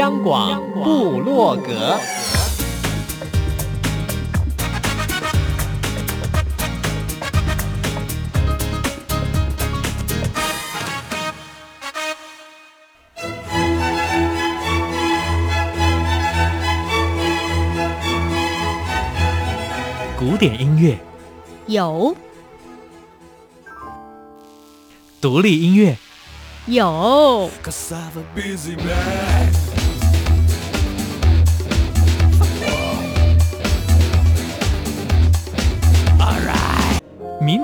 央广布洛格，古典音乐。有，独立音乐。有，民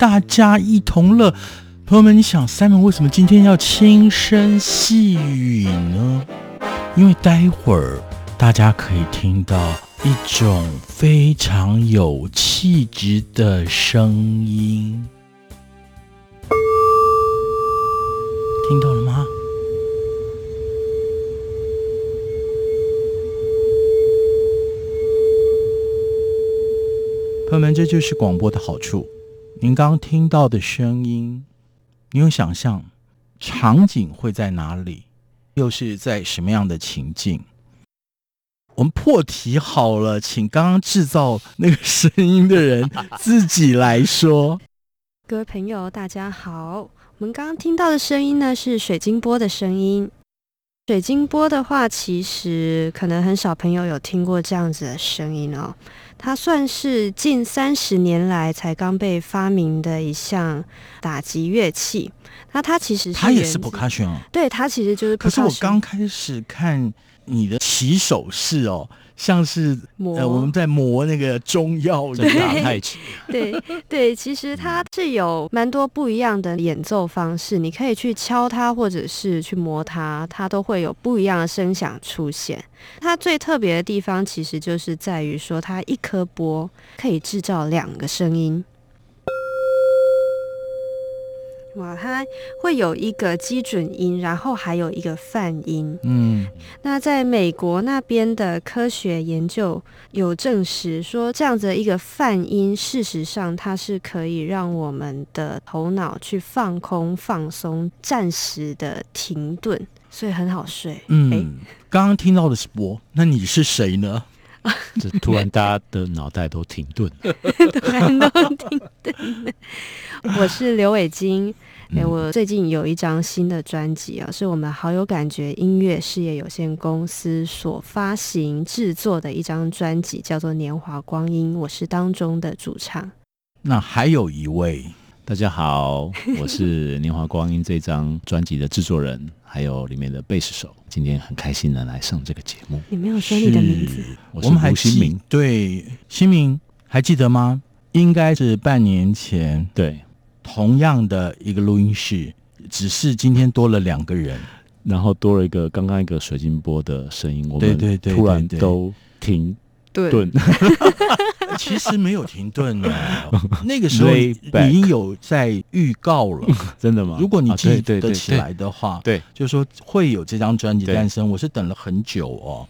大家一同乐。朋友们，你想 Simon 为什么今天要轻声细语呢？因为待会儿大家可以听到一种非常有气质的声音，听到了吗？朋友们，这就是广播的好处。您刚刚听到的声音。你有想象场景会在哪里？又是在什么样的情境？我们破题好了，请刚刚制造那个声音的人 自己来说。各位朋友，大家好，我们刚刚听到的声音呢，是水晶波的声音。水晶波的话，其实可能很少朋友有听过这样子的声音哦。它算是近三十年来才刚被发明的一项打击乐器。那它其实是它也是 percussion 哦，对，它其实就是。可是我刚开始看你的起手式哦。像是呃，我们在磨那个中药的打太 极。对对，其实它是有蛮多不一样的演奏方式，你可以去敲它，或者是去磨它，它都会有不一样的声响出现。它最特别的地方，其实就是在于说，它一颗波可以制造两个声音。哇，它会有一个基准音，然后还有一个泛音。嗯，那在美国那边的科学研究有证实说，这样子的一个泛音，事实上它是可以让我们的头脑去放空、放松，暂时的停顿，所以很好睡。嗯，诶刚刚听到的是我，那你是谁呢？这突然大家的脑袋都停顿了，突然都停顿了。我是刘伟京，哎，我最近有一张新的专辑啊，是我们好有感觉音乐事业有限公司所发行制作的一张专辑，叫做《年华光阴》，我是当中的主唱。那还有一位，大家好，我是《年华光阴》这张专辑的制作人，还有里面的贝斯手。今天很开心的来上这个节目。你没有说你的名字，我是吴新明。对，新明还记得吗？应该是半年前。对。同样的一个录音室，只是今天多了两个人，然后多了一个刚刚一个水晶波的声音，我们突然都停顿。其实没有停顿呢，那个时候已经有在预告了，真的吗？如果你记得起来的话，对，就是说会有这张专辑诞生，我是等了很久哦。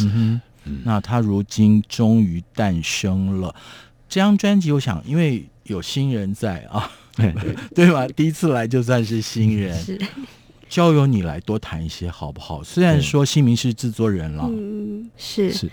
嗯哼，那他如今终于诞生了这张专辑，我想因为有新人在啊。对吧？第一次来就算是新人，是交由你来多谈一些好不好？虽然说新民是制作人了，嗯，是是。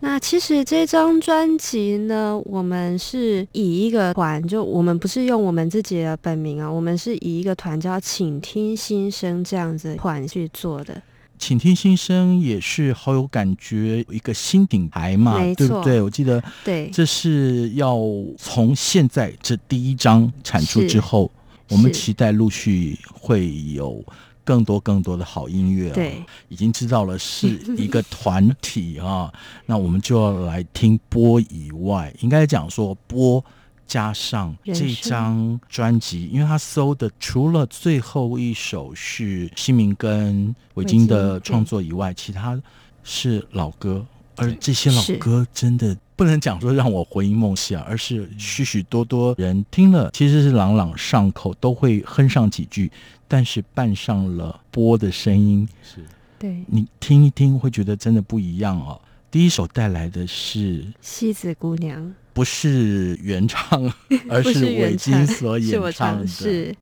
那其实这张专辑呢，我们是以一个团，就我们不是用我们自己的本名啊，我们是以一个团叫“请听心声”这样子团去做的。请听心声也是好有感觉，一个新品牌嘛，对不对？我记得，对，这是要从现在这第一张产出之后，我们期待陆续会有更多更多的好音乐、啊。对，已经知道了是一个团体啊，那我们就要来听波以外，应该讲说波加上这张专辑，因为他搜的除了最后一首是西明跟维京的创作以外，其他是老歌，而这些老歌真的。不能讲说让我魂萦梦系啊，而是许许多多人听了其实是朗朗上口，都会哼上几句，但是伴上了波的声音，是。对。你听一听会觉得真的不一样哦。第一首带来的是《西子姑娘》，不是原唱，而是伟金所演唱的。是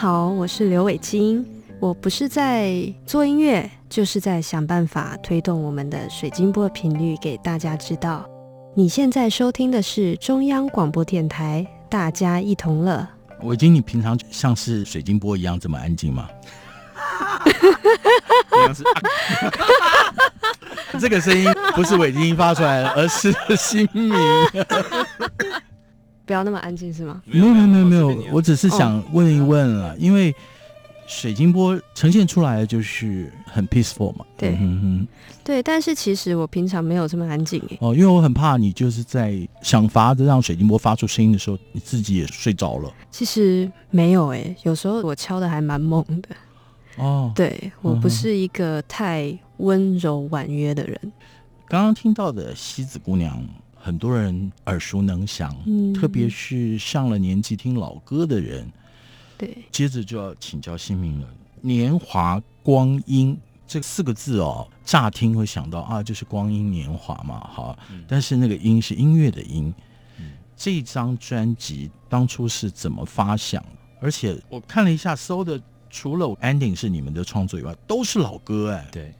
好，我是刘伟晶。我不是在做音乐，就是在想办法推动我们的水晶波频率给大家知道。你现在收听的是中央广播电台，大家一同乐。伟晶，你平常像是水晶波一样这么安静吗？这个声音不是伟金发出来的，而是新民。不要那么安静是吗？没有没有没有没有，我只是想问一问了，因为水晶波呈现出来的就是很 peaceful 嘛。对，嗯哼，对。但是其实我平常没有这么安静哦，因为我很怕你就是在想法子让水晶波发出声音的时候，你自己也睡着了。其实没有哎，有时候我敲的还蛮猛的。哦，对，我不是一个太温柔婉约的人。刚刚听到的西子姑娘。很多人耳熟能详，嗯，特别是上了年纪听老歌的人。对，接着就要请教新民了。年华光阴这四个字哦，乍听会想到啊，就是光阴年华嘛，哈。嗯，但是那个音是音乐的音。嗯，这张专辑当初是怎么发想？而且我看了一下搜的，除了 ending 是你们的创作以外，都是老歌哎。对，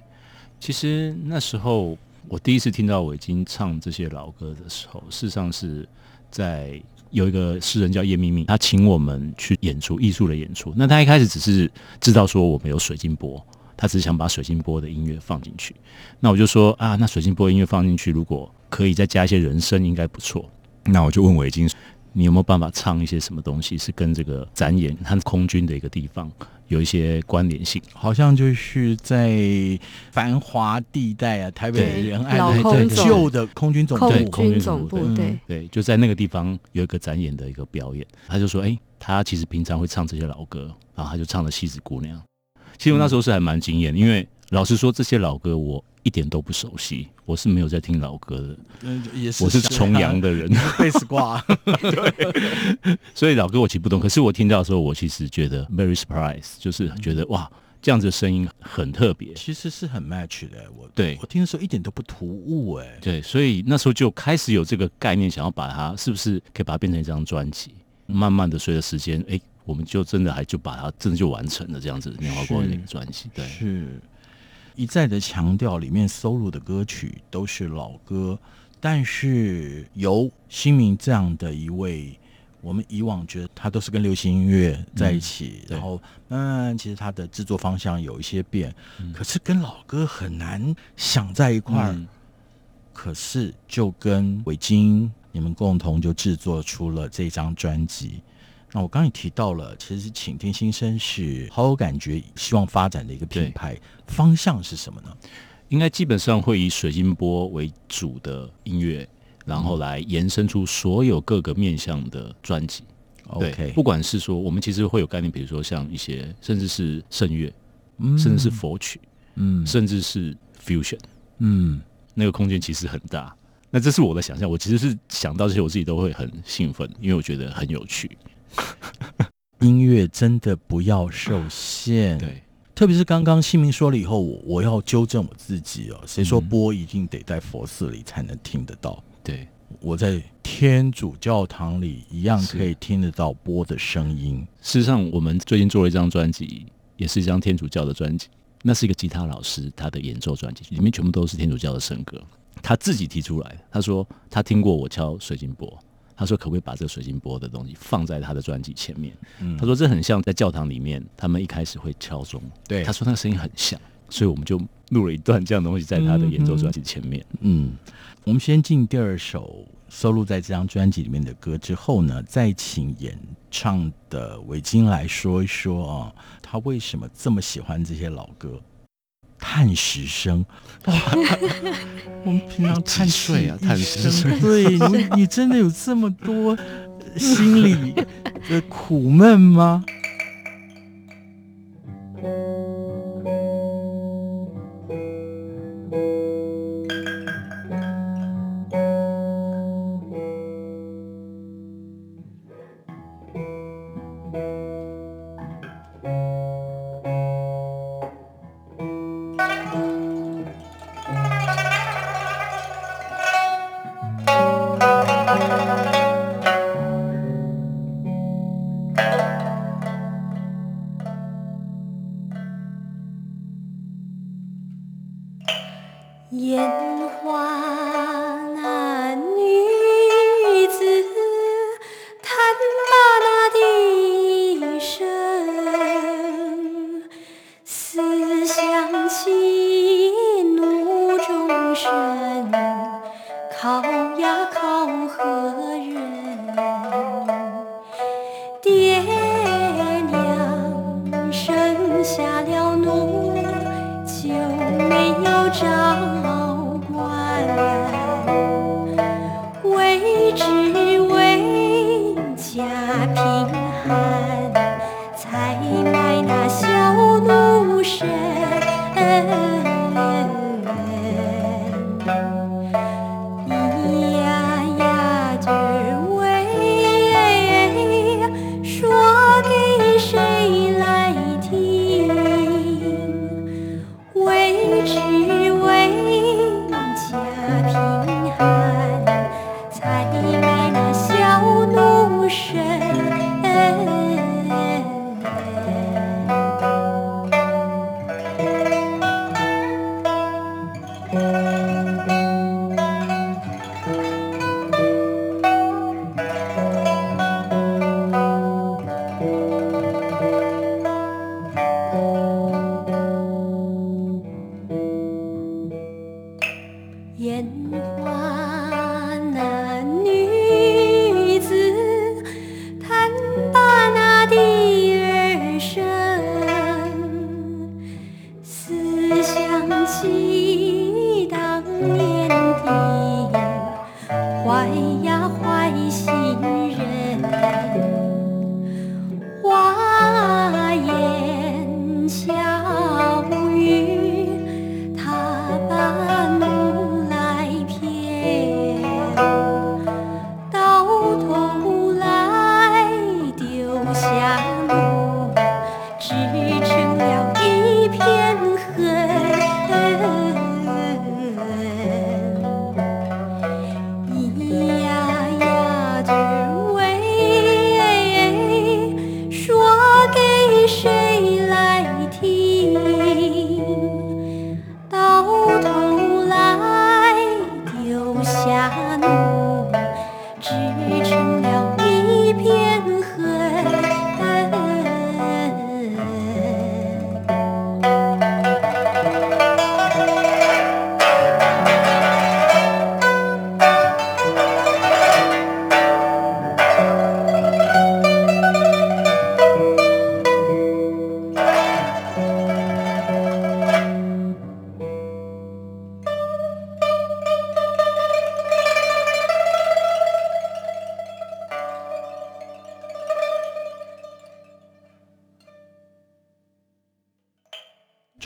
其实那时候。我第一次听到韦金唱这些老歌的时候，事实上是在有一个诗人叫叶秘密，他请我们去演出艺术的演出。那他一开始只是知道说我们有水晶波，他只是想把水晶波的音乐放进去。那我就说啊，那水晶波音乐放进去，如果可以再加一些人声，应该不错。那我就问韦金，你有没有办法唱一些什么东西，是跟这个展演和空军的一个地方？有一些关联性，好像就是在繁华地带啊，台北人爱的旧的空军总部，空军总部，对对，对，就在那个地方有一个展演的一个表演。他就说：“哎、欸，他其实平常会唱这些老歌，然后他就唱了《戏子姑娘》。其实我那时候是还蛮惊艳，因为老实说，这些老歌我一点都不熟悉，我是没有在听老歌的。也是，我是重阳的人，贝斯挂，对，所以老歌我其实不懂。可是我听到的时候，我其实觉得 very surprise，就是觉得哇，这样子的声音很特别，其实是很 match 的。我对我听的时候一点都不突兀，哎，对，所以那时候就开始有这个概念，想要把它是不是可以把它变成一张专辑。慢慢的随着时间，哎，我们就真的还就把它真的就完成了这样子年华光阴的一个专辑，对，是。一再的强调，里面收录的歌曲都是老歌，但是由新民这样的一位，我们以往觉得他都是跟流行音乐在一起，嗯、然后慢慢其实他的制作方向有一些变，嗯、可是跟老歌很难想在一块儿。嗯、可是就跟韦金你们共同就制作出了这张专辑。那我刚刚也提到了，其实倾听心声是好有感觉，希望发展的一个品牌方向是什么呢？应该基本上会以水晶波为主的音乐，然后来延伸出所有各个面向的专辑。OK，、嗯、不管是说我们其实会有概念，比如说像一些甚至是圣乐，嗯、甚至是佛曲，嗯，甚至是 fusion，嗯，那个空间其实很大。那这是我的想象，我其实是想到这些，我自己都会很兴奋，因为我觉得很有趣。音乐真的不要受限，对，特别是刚刚新民说了以后，我我要纠正我自己哦。谁说播一定得在佛寺里才能听得到？对，我在天主教堂里一样可以听得到播的声音。事实上，我们最近做了一张专辑，也是一张天主教的专辑。那是一个吉他老师他的演奏专辑，里面全部都是天主教的圣歌。他自己提出来，他说他听过我敲水晶钵。他说：“可不可以把这个水晶钵的东西放在他的专辑前面？”嗯，他说：“这很像在教堂里面，他们一开始会敲钟。”对，他说那个声音很像，所以我们就录了一段这样的东西在他的演奏专辑前面。嗯，嗯，我们先进第二首收录在这张专辑里面的歌之后呢，再请演唱的韦晶来说一说啊，他为什么这么喜欢这些老歌？叹息声，我们平常叹气啊，叹息声。对你，你真的有这么多心里的苦闷吗？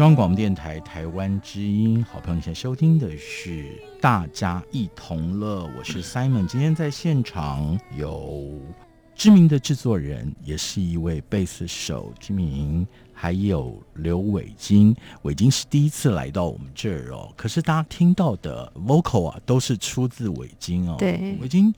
中央广播电台台湾之音，好朋友，现在收听的是《大家一同乐》，我是 Simon。今天在现场有知名的制作人，也是一位贝斯手知名，还有刘伟京。伟京是第一次来到我们这儿哦，可是大家听到的 vocal 啊，都是出自伟京哦。对，伟京，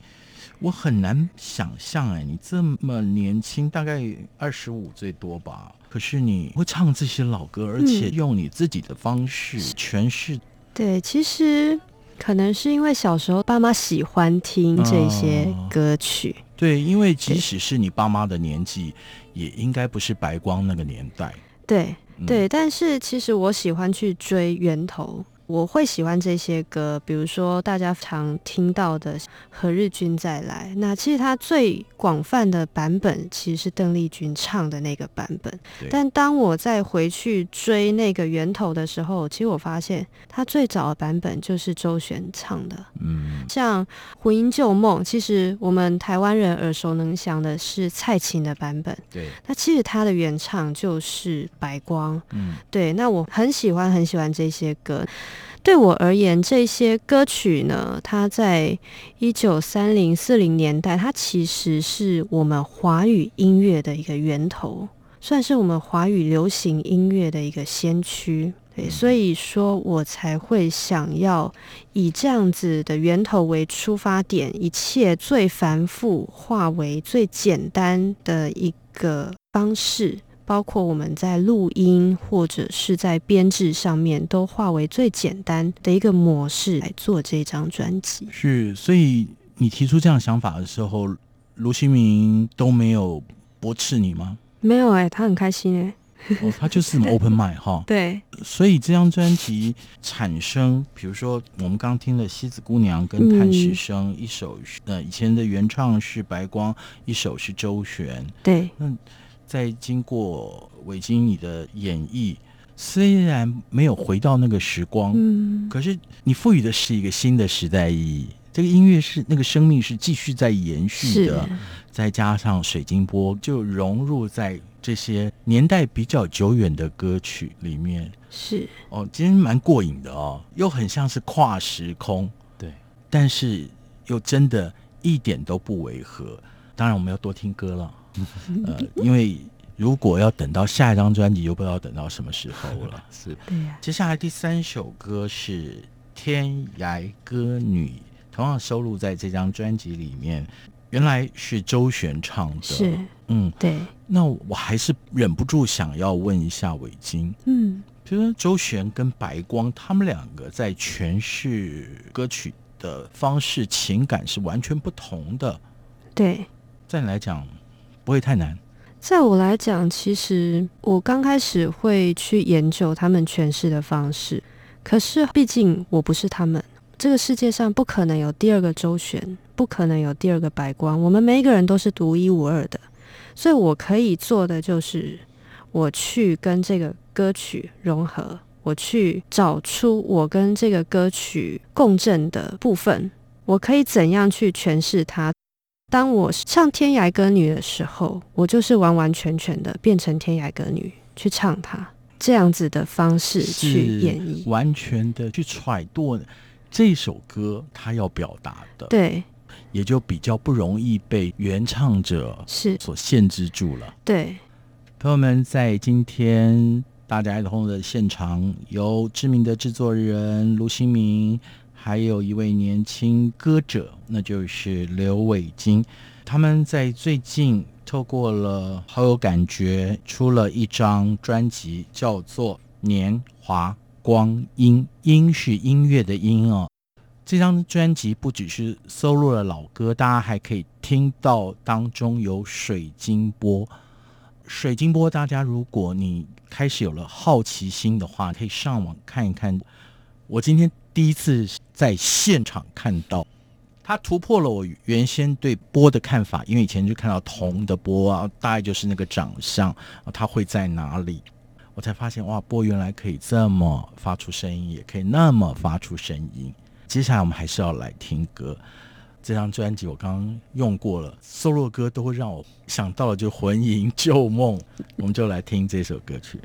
我很难想象哎，你这么年轻，大概二十五最多吧？可是你会唱这些老歌，而且用你自己的方式诠释。对，其实可能是因为小时候爸妈喜欢听这些歌曲。对，因为即使是你爸妈的年纪，也应该不是白光那个年代。对对，但是其实我喜欢去追源头。我会喜欢这些歌，比如说大家常听到的《何日君再来》。那其实它最广泛的版本其实是邓丽君唱的那个版本。但当我再回去追那个源头的时候，其实我发现它最早的版本就是周璇唱的。嗯，像《魂萦旧梦》，其实我们台湾人耳熟能详的是蔡琴的版本。对，那其实它的原唱就是白光。嗯，对。那我很喜欢很喜欢这些歌。对我而言，这些歌曲呢，它在一九三零四零年代，它其实是我们华语音乐的一个源头，算是我们华语流行音乐的一个先驱。对，所以说我才会想要以这样子的源头为出发点，一切最繁复化为最简单的一个方式。包括我们在录音或者是在编制上面，都化为最简单的一个模式来做这张专辑。是，所以你提出这样想法的时候，卢新明都没有驳斥你吗？没有哎、欸，他很开心哎、欸。哦，他就是 open mind 哈。对，所以这张专辑产生，比如说我们刚听了《西子姑娘》跟《叹息声》，一首呃以前的原唱是白光，一首是周璇。对，那在经过伟京你的演绎，虽然没有回到那个时光，嗯，可是你赋予的是一个新的时代意义。这个音乐是那个生命是继续在延续的，再加上水晶波就融入在这些年代比较久远的歌曲里面。是哦，今天蛮过瘾的哦，又很像是跨时空，对，但是又真的一点都不违和。当然，我们要多听歌了，呃，因为如果要等到下一张专辑，又不知道等到什么时候了。是，对呀。接下来第三首歌是《天涯歌女》。同样收录在这张专辑里面，原来是周璇唱的。是，嗯，对。那我还是忍不住想要问一下伟晶，嗯，就是周璇跟白光他们两个在诠释歌曲的方式、情感是完全不同的。对，在你来讲不会太难。在我来讲，其实我刚开始会去研究他们诠释的方式，可是毕竟我不是他们。这个世界上不可能有第二个周旋，不可能有第二个白光。我们每一个人都是独一无二的，所以我可以做的就是，我去跟这个歌曲融合，我去找出我跟这个歌曲共振的部分，我可以怎样去诠释它。当我唱《天涯歌女》的时候，我就是完完全全的变成天涯歌女去唱它，这样子的方式去演绎，完全的去揣度。这首歌它要表达的，对，也就比较不容易被原唱者是所限制住了。对，朋友们，在今天大家爱的的现场，由知名的制作人卢新明，还有一位年轻歌者，那就是刘伟京。他们在最近透过了好有感觉，出了一张专辑，叫做《年华》。光阴，音是音乐的音哦。这张专辑不只是收录了老歌，大家还可以听到当中有水晶波。水晶波，大家如果你开始有了好奇心的话，可以上网看一看。我今天第一次在现场看到，它突破了我原先对波的看法，因为以前就看到铜的波啊，大概就是那个长相，它会在哪里？我才发现哇，波原来可以这么发出声音，也可以那么发出声音。接下来我们还是要来听歌。这张专辑我刚刚用过了，solo 歌都会让我想到了就魂萦旧梦。我们就来听这首歌曲。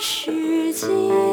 世界。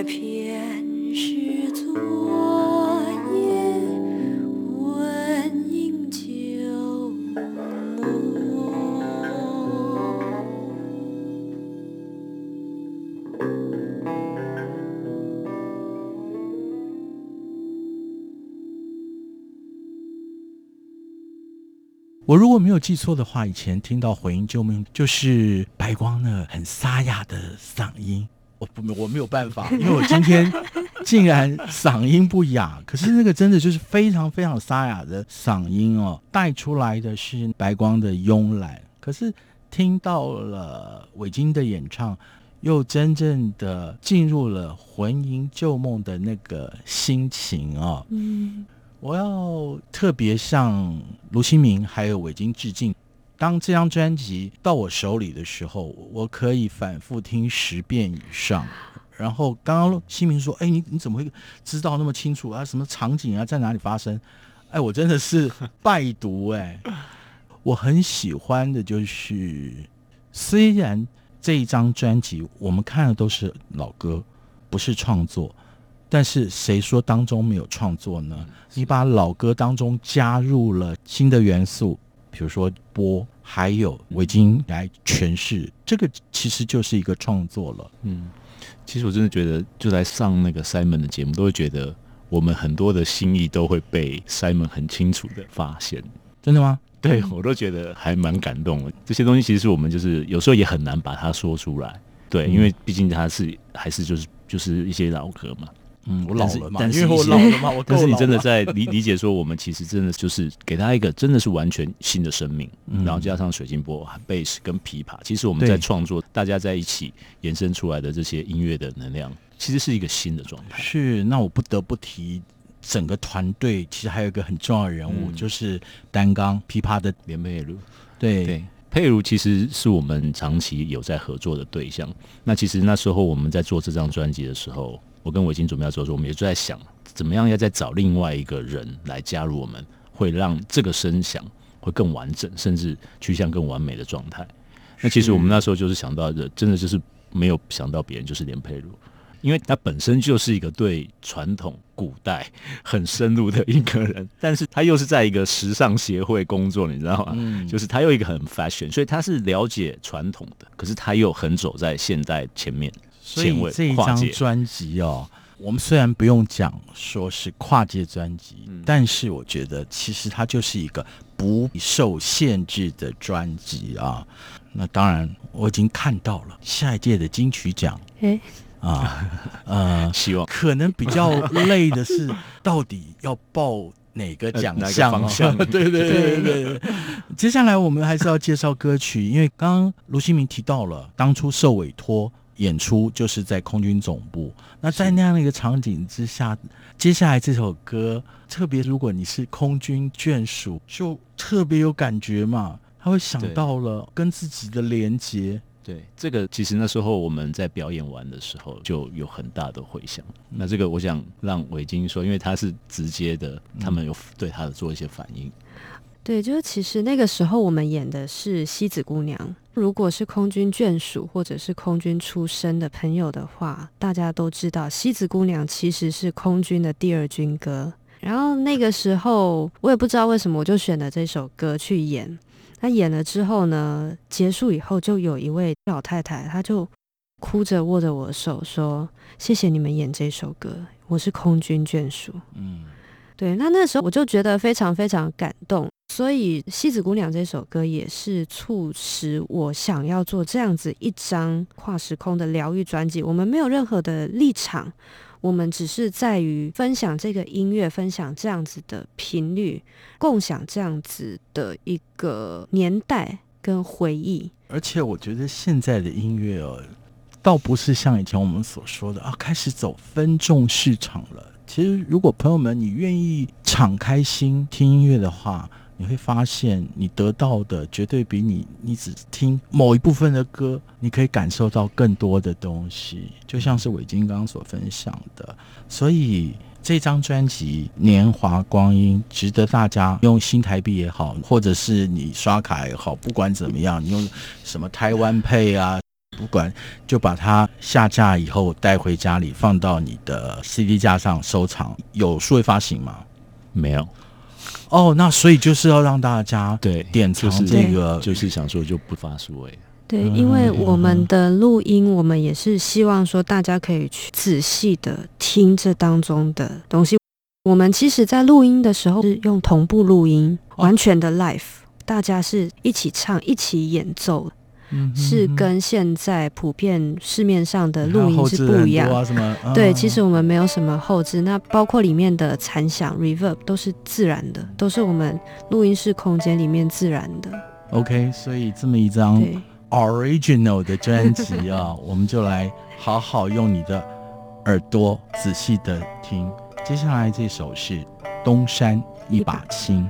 这片是昨夜温音旧梦我如果没有记错的话以前听到回音救命就是白光呢很沙哑的嗓音。我不我没有办法，因为我今天 竟然嗓音不哑，可是那个真的就是非常非常沙哑的嗓音哦，带出来的是白光的慵懒，可是听到了伟晶的演唱，又真正的进入了魂萦旧梦的那个心情哦！嗯，我要特别向卢新明还有伟晶致敬。当这张专辑到我手里的时候，我可以反复听十遍以上。然后刚刚新明说：“哎，你你怎么会知道那么清楚啊？什么场景啊，在哪里发生？”哎，我真的是拜读哎！我很喜欢的就是，虽然。这一张专辑，我们看的都是老歌，不是创作。但是谁说当中没有创作呢？你把老歌当中加入了新的元素，比如说波，还有围巾来诠释，这个其实就是一个创作了。嗯，其实我真的觉得，就来上那个 Simon 的节目，都会觉得我们很多的心意都会被 Simon 很清楚的发现。真的吗？对，我都觉得还蛮感动的。这些东西其实是我们就是有时候也很难把它说出来，对，因为毕竟它是还是就是就是一些老歌嘛。嗯，我老了嘛，但是因为我老了嘛，我 但是你真的在理理解说，我们其实真的就是给他一个真的是完全新的生命，嗯、然后加上水晶钵、贝斯跟琵琶，其实我们在创作，大家在一起延伸出来的这些音乐的能量，其实是一个新的状态。是，那我不得不提。整个团队其实还有一个很重要的人物，嗯、就是担纲琵琶的连佩如。对，对，佩如其实是我们长期有在合作的对象。那其实那时候我们在做这张专辑的时候，我跟伟京准备要做的时候，我们也就在想，怎么样要再找另外一个人来加入我们，会让这个声响会更完整，甚至趋向更完美的状态。那其实我们那时候就是想到的，真的就是没有想到别人，就是连佩如。因为他本身就是一个对传统古代很深入的一个人，但是他又是在一个时尚协会工作，你知道吗？嗯，就是他又一个很 fashion，所以他是了解传统的，可是他又很走在现代前面。所以这一张专辑哦，我们虽然不用讲说是跨界专辑，嗯，但是我觉得其实它就是一个不受限制的专辑啊。那当然，我已经看到了下一届的金曲奖。欸啊，呃，希望可能比较累的是，到底要报哪个奖项？方向？对对对对 对。接下来我们还是要介绍歌曲，因为刚刚卢新明提到了，当初受委托演出就是在空军总部。那在那样的一个场景之下，接下来这首歌，特别如果你是空军眷属，就特别有感觉嘛。他会想到了跟自己的连接。对，这个其实那时候我们在表演完的时候就有很大的回响。那这个我想让伟京说，因为他是直接的，他们有对他的做一些反应。对，就是其实那个时候我们演的是西子姑娘。如果是空军眷属或者是空军出身的朋友的话，大家都知道西子姑娘其实是空军的第二军歌。然后那个时候我也不知道为什么，我就选了这首歌去演。那演了之后呢，结束以后就有一位老太太，她就哭着握着我的手说：“谢谢你们演这首歌，我是空军眷属。”嗯，对。那那时候我就觉得非常非常感动，所以《西子姑娘》这首歌也是促使我想要做这样子一张跨时空的疗愈专辑。我们没有任何的立场。我们只是在于分享这个音乐，分享这样子的频率，共享这样子的一个年代跟回忆。而且我觉得现在的音乐哦，倒不是像以前我们所说的啊，开始走分众市场了。其实，如果朋友们你愿意敞开心听音乐的话。你会发现，你得到的绝对比你你只听某一部分的歌，你可以感受到更多的东西。就像是伟京刚刚所分享的，所以这张专辑《年华光阴》值得大家用新台币也好，或者是你刷卡也好，不管怎么样，你用什么台湾配啊，不管就把它下架以后带回家里，放到你的 CD 架上收藏。有数位发行吗？没有。哦，那所以就是要让大家对典藏这个，就是想说就不发数位。对，因为我们的录音，我们也是希望说大家可以去仔细的听这当中的东西。我们其实，在录音的时候是用同步录音，完全的 live。大家是一起唱、一起演奏，嗯、是跟现在普遍市面上的录音是不一样。啊、对，其实我们没有什么后置，那包括里面的残响 reverb 都是自然的，都是我们录音室空间里面自然的。OK，所以这么一张 original 的专辑啊，我们就来好好用你的耳朵仔细的听。接下来这首是《东山一把青》。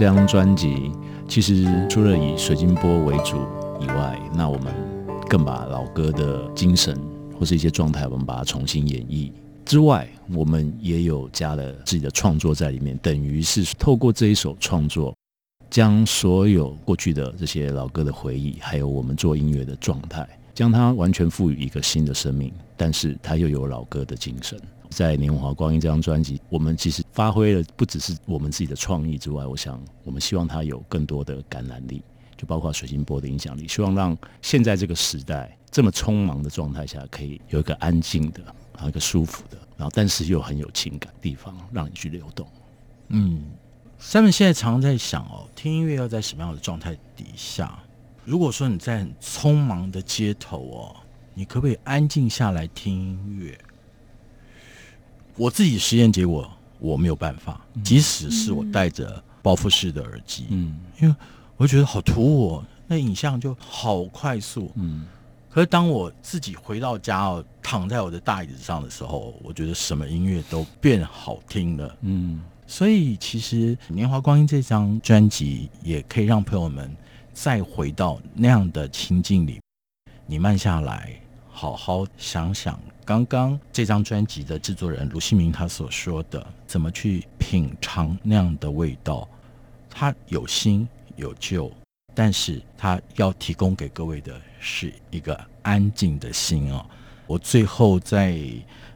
这张专辑，其实除了以水晶波为主以外，那我们更把老歌的精神或是一些状态，我们把它重新演绎。之外，我们也有加了自己的创作在里面，等于是透过这一首创作，将所有过去的这些老歌的回忆，还有我们做音乐的状态，将它完全赋予一个新的生命。但是它又有老歌的精神。在《年华光阴》这张专辑，我们其实发挥了不只是我们自己的创意之外，我想我们希望它有更多的感染力，就包括水晶波的影响力，希望让现在这个时代这么匆忙的状态下，可以有一个安静的。然后一个舒服的，然后但是又很有情感的地方，让你去流动。嗯，Sam，现在常常在想哦，听音乐要在什么样的状态底下？如果说你在很匆忙的街头哦，你可不可以安静下来听音乐？我自己实验结果，我没有办法，即使是我戴着包覆式的耳机，嗯，因为我觉得好突兀哦，那影像就好快速，嗯。可是当我自己回到家哦，躺在我的大椅子上的时候，我觉得什么音乐都变好听了。嗯，所以其实《年华光阴》这张专辑也可以让朋友们再回到那样的情境里，你慢下来，好好想想刚刚这张专辑的制作人卢西明他所说的，怎么去品尝那样的味道。他有新有旧，但是他要提供给各位的。是一个安静的心哦。我最后在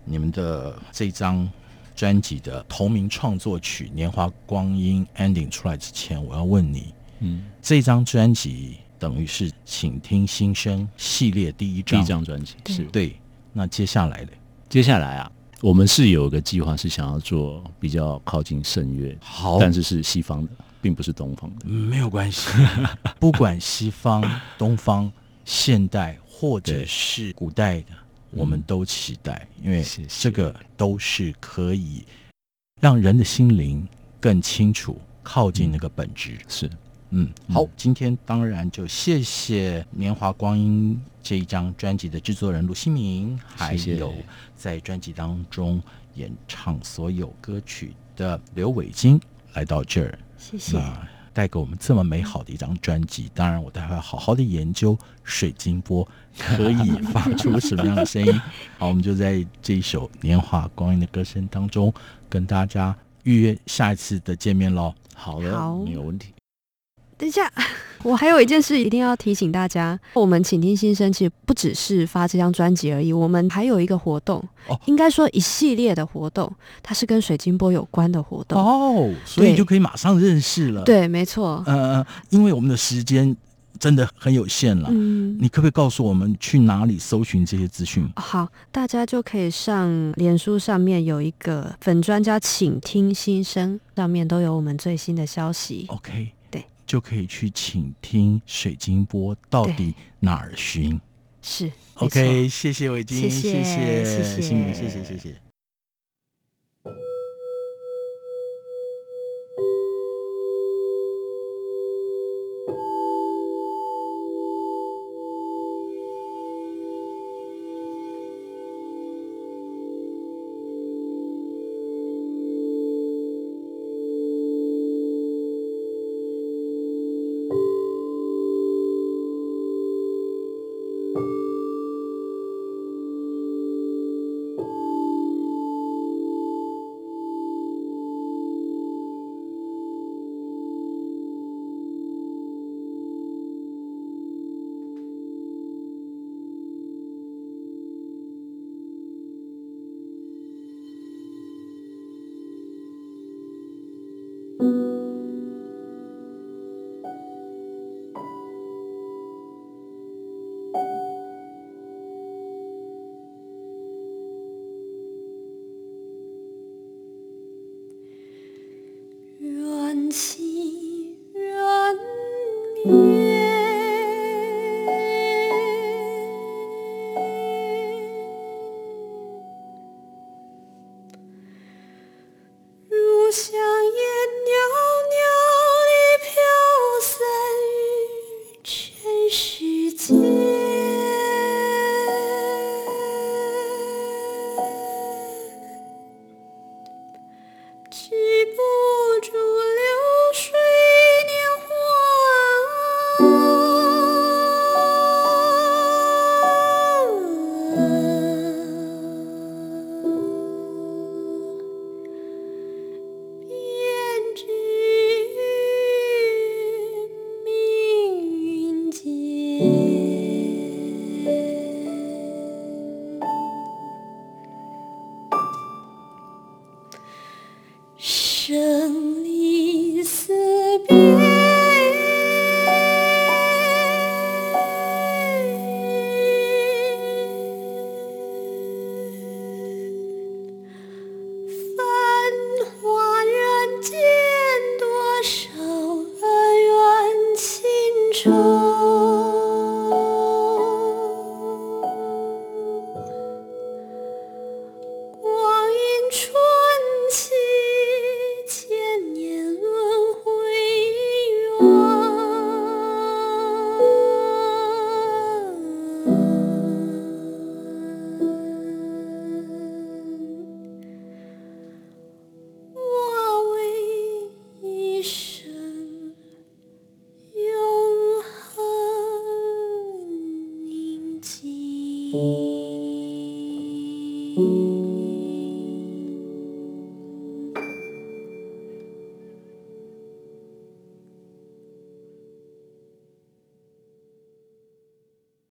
你们的这张专辑的同名创作曲《年华光阴》ending 出来之前，我要问你，嗯，这张专辑等于是请听心声系列第一张第一张专辑，是对。那接下来的，接下来啊，我们是有一个计划，是想要做比较靠近圣乐，好，但是是西方的，并不是东方的，嗯，没有关系，不管西方、东方。现代或者是古代的，我们都期待，因为这个都是可以让人的心灵更清楚靠近那个本质。是，嗯，好，今天当然就谢谢《年华光阴》这一张专辑的制作人卢新明，还有在专辑当中演唱所有歌曲的刘伟京来到这儿，谢谢。带给我们这么美好的一张专辑，当然我待会好好的研究水晶波可以发出什么样的声音。好，我们就在这一首《年华光阴》的歌声当中，跟大家预约下一次的见面喽。好的，好，没有问题。等一下，我还有一件事一定要提醒大家，我们请听心声其实不只是发这张专辑而已，我们还有一个活动，哦，应该说一系列的活动，它是跟水晶波有关的活动哦，所以就可以马上认识了。对，没错。呃，因为我们的时间真的很有限了，嗯，你可不可以告诉我们去哪里搜寻这些资讯？好，大家就可以上脸书上面有一个粉专家，请听心声，上面都有我们最新的消息。OK。就可以去请听《水晶波》，到底哪儿寻？是 OK，谢谢伟晶，谢谢谢谢谢谢谢谢。